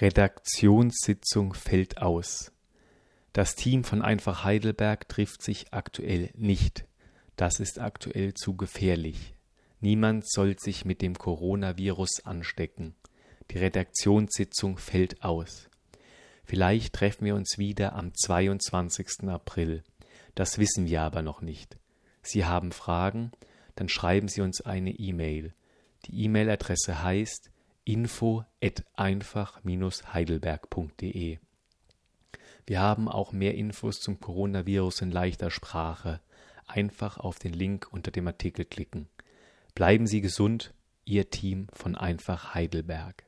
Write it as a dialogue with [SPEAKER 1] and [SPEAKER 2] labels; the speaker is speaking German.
[SPEAKER 1] Redaktionssitzung fällt aus. Das Team von Einfach Heidelberg trifft sich aktuell nicht. Das ist aktuell zu gefährlich. Niemand soll sich mit dem Coronavirus anstecken. Die Redaktionssitzung fällt aus. Vielleicht treffen wir uns wieder am 22. April. Das wissen wir aber noch nicht. Sie haben Fragen? Dann schreiben Sie uns eine E-Mail. Die E-Mail-Adresse heißt info einfach-heidelberg.de. Wir haben auch mehr Infos zum Coronavirus in leichter Sprache. Einfach auf den Link unter dem Artikel klicken. Bleiben Sie gesund, Ihr Team von Einfach Heidelberg.